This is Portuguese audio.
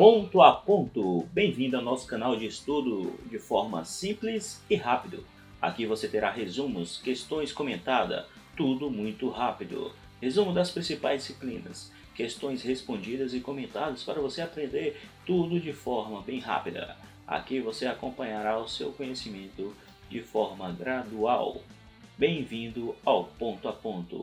Ponto a ponto. Bem-vindo ao nosso canal de estudo de forma simples e rápido. Aqui você terá resumos, questões comentadas, tudo muito rápido. Resumo das principais disciplinas, questões respondidas e comentadas para você aprender tudo de forma bem rápida. Aqui você acompanhará o seu conhecimento de forma gradual. Bem-vindo ao ponto a ponto.